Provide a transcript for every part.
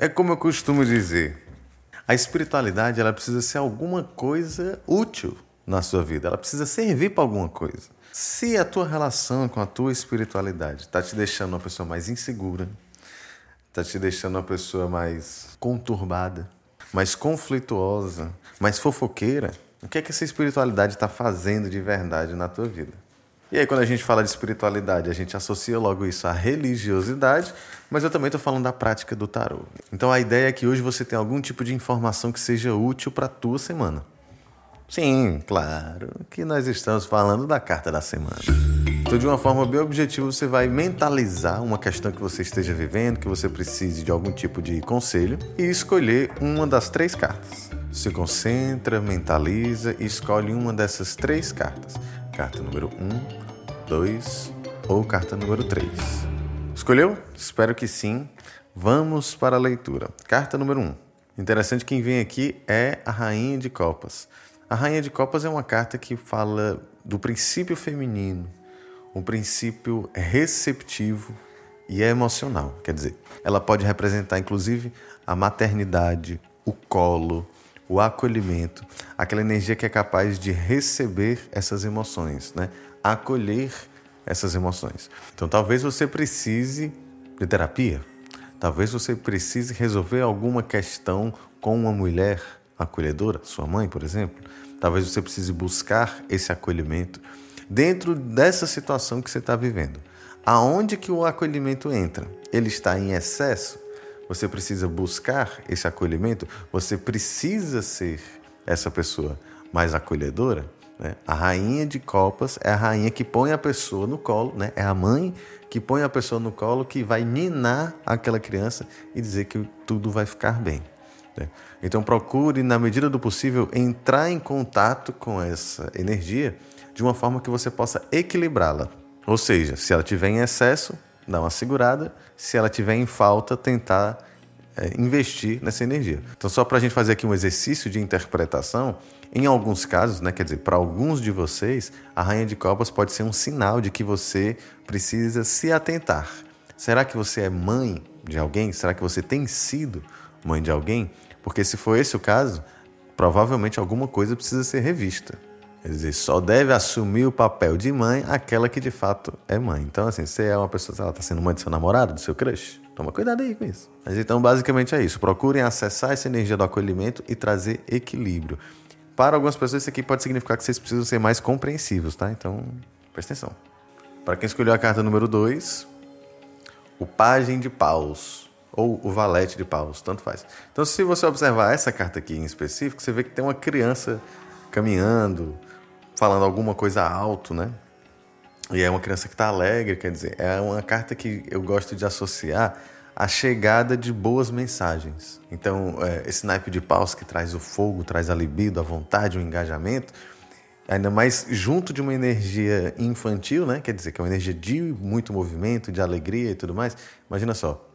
É como eu costumo dizer, a espiritualidade ela precisa ser alguma coisa útil na sua vida, ela precisa servir para alguma coisa. Se a tua relação com a tua espiritualidade está te deixando uma pessoa mais insegura, está te deixando uma pessoa mais conturbada, mais conflituosa, mais fofoqueira, o que é que essa espiritualidade está fazendo de verdade na tua vida? E aí, quando a gente fala de espiritualidade, a gente associa logo isso à religiosidade, mas eu também estou falando da prática do tarô. Então, a ideia é que hoje você tenha algum tipo de informação que seja útil para a tua semana. Sim, claro que nós estamos falando da carta da semana. Então, de uma forma bem objetiva, você vai mentalizar uma questão que você esteja vivendo, que você precise de algum tipo de conselho e escolher uma das três cartas. Se concentra, mentaliza e escolhe uma dessas três cartas carta número 1, 2 ou carta número 3. Escolheu? Espero que sim. Vamos para a leitura. Carta número 1. Interessante quem vem aqui é a Rainha de Copas. A Rainha de Copas é uma carta que fala do princípio feminino, um princípio receptivo e emocional. Quer dizer, ela pode representar inclusive a maternidade, o colo, o acolhimento, aquela energia que é capaz de receber essas emoções, né? acolher essas emoções. Então talvez você precise de terapia, talvez você precise resolver alguma questão com uma mulher acolhedora, sua mãe, por exemplo. Talvez você precise buscar esse acolhimento dentro dessa situação que você está vivendo. Aonde que o acolhimento entra? Ele está em excesso? Você precisa buscar esse acolhimento, você precisa ser essa pessoa mais acolhedora. Né? A rainha de copas é a rainha que põe a pessoa no colo, né? é a mãe que põe a pessoa no colo que vai ninar aquela criança e dizer que tudo vai ficar bem. Né? Então procure, na medida do possível, entrar em contato com essa energia de uma forma que você possa equilibrá-la. Ou seja, se ela tiver em excesso, dar uma segurada, se ela tiver em falta, tentar é, investir nessa energia. Então, só para a gente fazer aqui um exercício de interpretação, em alguns casos, né, quer dizer, para alguns de vocês, a Rainha de Copas pode ser um sinal de que você precisa se atentar. Será que você é mãe de alguém? Será que você tem sido mãe de alguém? Porque se for esse o caso, provavelmente alguma coisa precisa ser revista. Quer dizer, só deve assumir o papel de mãe aquela que de fato é mãe. Então, assim, você é uma pessoa, ela está sendo mãe do seu namorado, do seu crush, toma cuidado aí com isso. Mas então, basicamente é isso. Procurem acessar essa energia do acolhimento e trazer equilíbrio. Para algumas pessoas, isso aqui pode significar que vocês precisam ser mais compreensivos, tá? Então, presta atenção. Para quem escolheu a carta número 2, o Pagem de Paus ou o Valete de Paus, tanto faz. Então, se você observar essa carta aqui em específico, você vê que tem uma criança caminhando, falando alguma coisa alto, né? E é uma criança que está alegre, quer dizer, é uma carta que eu gosto de associar à chegada de boas mensagens. Então, é, esse naipe de paus que traz o fogo, traz a libido, a vontade, o engajamento, ainda mais junto de uma energia infantil, né? Quer dizer, que é uma energia de muito movimento, de alegria e tudo mais. Imagina só.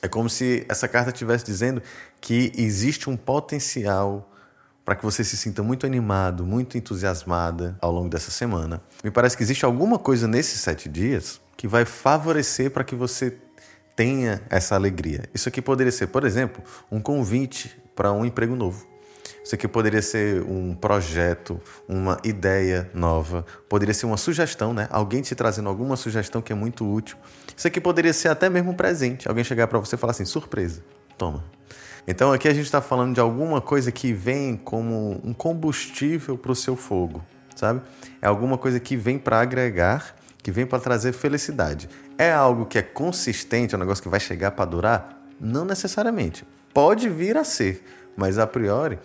É como se essa carta estivesse dizendo que existe um potencial para que você se sinta muito animado, muito entusiasmada ao longo dessa semana. Me parece que existe alguma coisa nesses sete dias que vai favorecer para que você tenha essa alegria. Isso aqui poderia ser, por exemplo, um convite para um emprego novo. Isso aqui poderia ser um projeto, uma ideia nova, poderia ser uma sugestão, né? Alguém te trazendo alguma sugestão que é muito útil. Isso aqui poderia ser até mesmo um presente. Alguém chegar para você e falar assim: surpresa, toma. Então aqui a gente está falando de alguma coisa que vem como um combustível para o seu fogo, sabe? É alguma coisa que vem para agregar, que vem para trazer felicidade. É algo que é consistente, é um negócio que vai chegar para durar? Não necessariamente. Pode vir a ser, mas a priori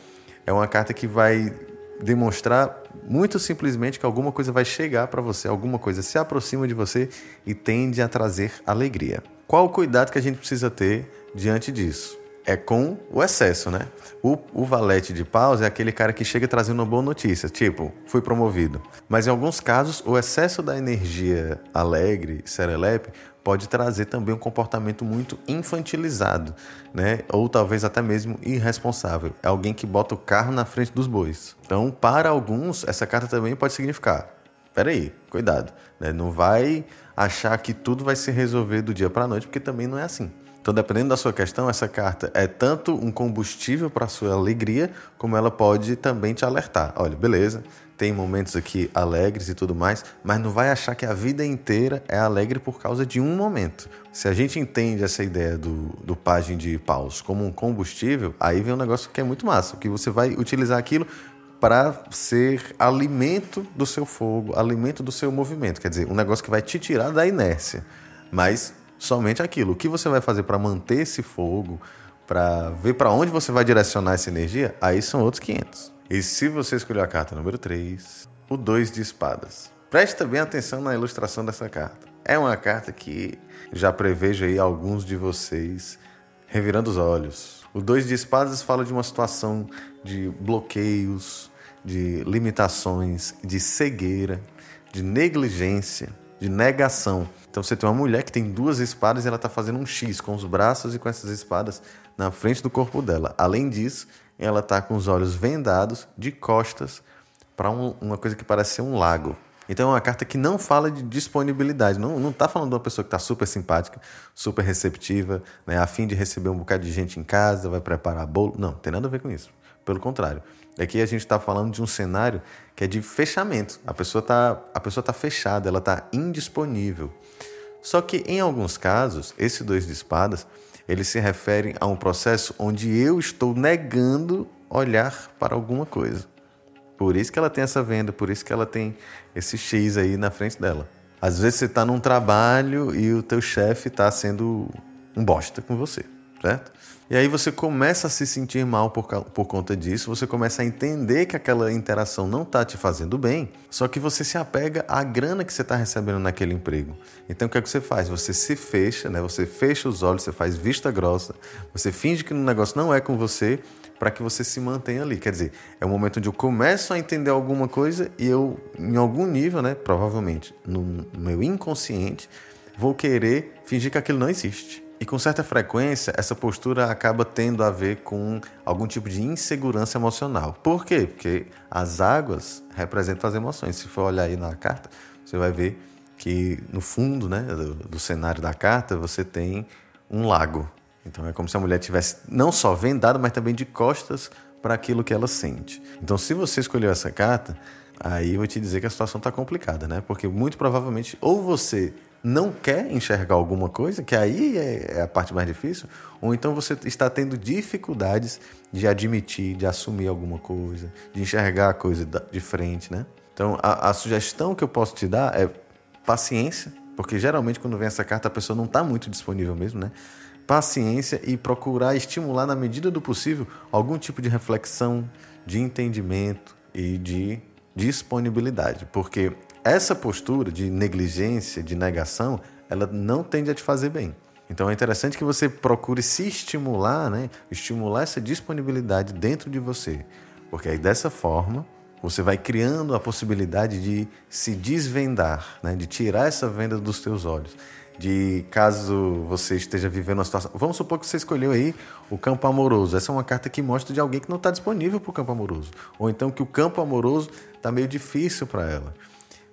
é uma carta que vai demonstrar muito simplesmente que alguma coisa vai chegar para você, alguma coisa se aproxima de você e tende a trazer alegria. Qual o cuidado que a gente precisa ter diante disso? É com o excesso, né? O, o valete de paus é aquele cara que chega trazendo uma boa notícia, tipo, fui promovido. Mas em alguns casos, o excesso da energia alegre, serelepe, pode trazer também um comportamento muito infantilizado, né? Ou talvez até mesmo irresponsável. É alguém que bota o carro na frente dos bois. Então, para alguns, essa carta também pode significar: peraí, cuidado, né? Não vai achar que tudo vai se resolver do dia para a noite, porque também não é assim. Então, dependendo da sua questão, essa carta é tanto um combustível para a sua alegria, como ela pode também te alertar. Olha, beleza, tem momentos aqui alegres e tudo mais, mas não vai achar que a vida inteira é alegre por causa de um momento. Se a gente entende essa ideia do, do Pagem de Paus como um combustível, aí vem um negócio que é muito massa, que você vai utilizar aquilo para ser alimento do seu fogo, alimento do seu movimento. Quer dizer, um negócio que vai te tirar da inércia. Mas somente aquilo. O que você vai fazer para manter esse fogo, para ver para onde você vai direcionar essa energia, aí são outros 500. E se você escolher a carta número 3, o 2 de espadas. Preste bem atenção na ilustração dessa carta. É uma carta que já prevejo aí alguns de vocês revirando os olhos. O 2 de espadas fala de uma situação de bloqueios, de limitações, de cegueira, de negligência, de negação. Então você tem uma mulher que tem duas espadas e ela está fazendo um X com os braços e com essas espadas na frente do corpo dela. Além disso, ela está com os olhos vendados de costas para um, uma coisa que parece ser um lago. Então é uma carta que não fala de disponibilidade, não está falando de uma pessoa que está super simpática, super receptiva, né, a fim de receber um bocado de gente em casa, vai preparar bolo. Não, tem nada a ver com isso. Pelo contrário. Aqui a gente está falando de um cenário que é de fechamento. A pessoa está tá fechada, ela está indisponível. Só que em alguns casos, esse dois de espadas, eles se referem a um processo onde eu estou negando olhar para alguma coisa. Por isso que ela tem essa venda, por isso que ela tem esse X aí na frente dela. Às vezes você está num trabalho e o teu chefe está sendo um bosta com você, certo? E aí você começa a se sentir mal por, por conta disso, você começa a entender que aquela interação não está te fazendo bem, só que você se apega à grana que você está recebendo naquele emprego. Então o que é que você faz? Você se fecha, né? você fecha os olhos, você faz vista grossa, você finge que o negócio não é com você para que você se mantenha ali. Quer dizer, é o momento onde eu começo a entender alguma coisa e eu, em algum nível, né, provavelmente no meu inconsciente, vou querer fingir que aquilo não existe. E com certa frequência, essa postura acaba tendo a ver com algum tipo de insegurança emocional. Por quê? Porque as águas representam as emoções. Se for olhar aí na carta, você vai ver que no fundo né, do, do cenário da carta você tem um lago. Então é como se a mulher tivesse não só vendada, mas também de costas para aquilo que ela sente. Então, se você escolheu essa carta, aí eu vou te dizer que a situação está complicada, né? Porque muito provavelmente ou você não quer enxergar alguma coisa, que aí é, é a parte mais difícil, ou então você está tendo dificuldades de admitir, de assumir alguma coisa, de enxergar a coisa de frente, né? Então, a, a sugestão que eu posso te dar é paciência, porque geralmente quando vem essa carta a pessoa não está muito disponível mesmo, né? Paciência e procurar estimular na medida do possível algum tipo de reflexão, de entendimento e de disponibilidade, porque essa postura de negligência, de negação, ela não tende a te fazer bem. Então é interessante que você procure se estimular, né? estimular essa disponibilidade dentro de você, porque aí dessa forma você vai criando a possibilidade de se desvendar, né? de tirar essa venda dos teus olhos. De caso você esteja vivendo uma situação. Vamos supor que você escolheu aí o campo amoroso. Essa é uma carta que mostra de alguém que não está disponível para o campo amoroso. Ou então que o campo amoroso está meio difícil para ela.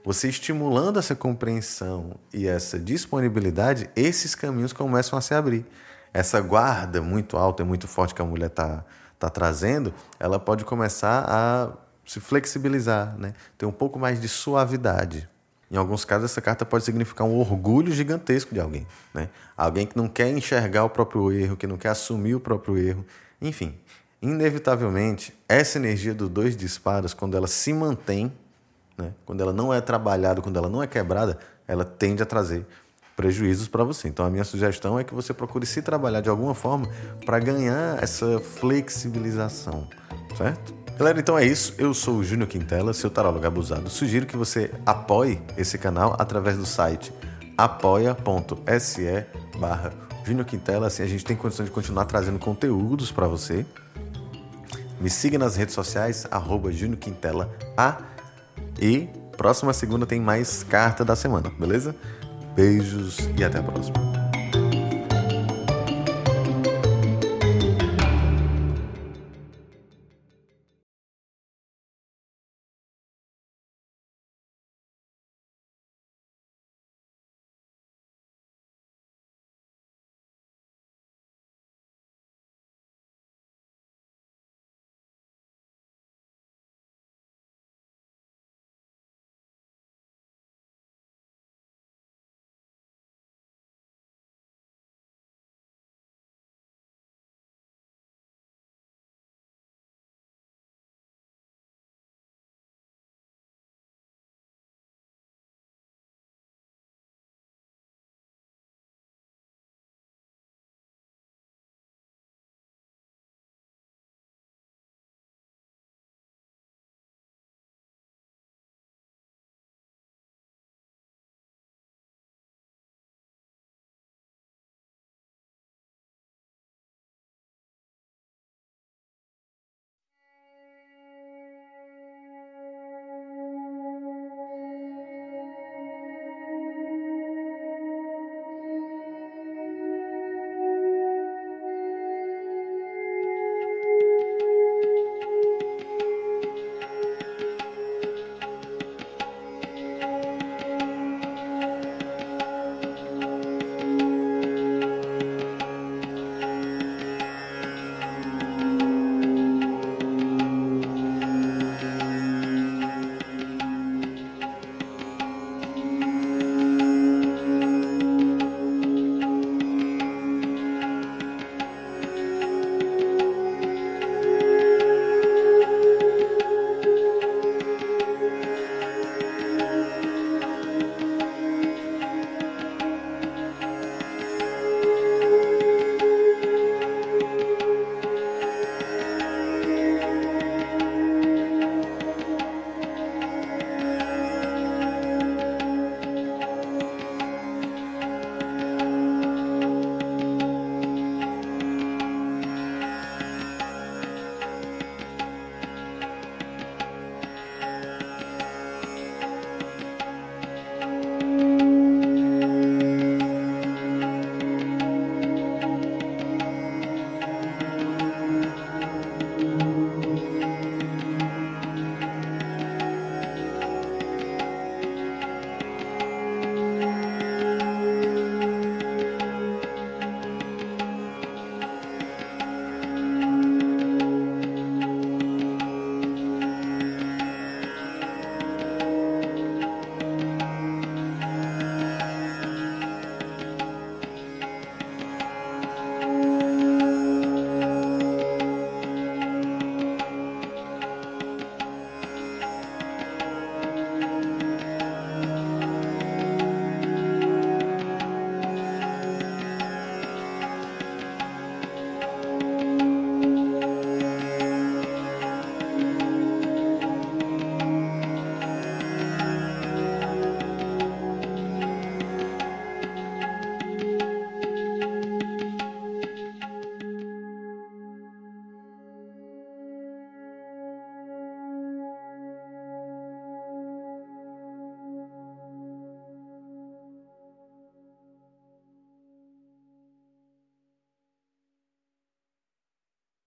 Você estimulando essa compreensão e essa disponibilidade, esses caminhos começam a se abrir. Essa guarda muito alta e muito forte que a mulher está tá trazendo, ela pode começar a se flexibilizar, né? ter um pouco mais de suavidade. Em alguns casos, essa carta pode significar um orgulho gigantesco de alguém. Né? Alguém que não quer enxergar o próprio erro, que não quer assumir o próprio erro. Enfim, inevitavelmente, essa energia do dois de espadas, quando ela se mantém né? Quando ela não é trabalhada, quando ela não é quebrada, ela tende a trazer prejuízos para você. Então a minha sugestão é que você procure se trabalhar de alguma forma para ganhar essa flexibilização, certo? Galera, então é isso. Eu sou o Júnior Quintela, seu tarólogo abusado. Sugiro que você apoie esse canal através do site apoia.se barra Júnior Quintela. Assim a gente tem condição de continuar trazendo conteúdos para você. Me siga nas redes sociais, arroba Júnior Quintela A e próxima segunda tem mais carta da semana, beleza? Beijos e até a próxima.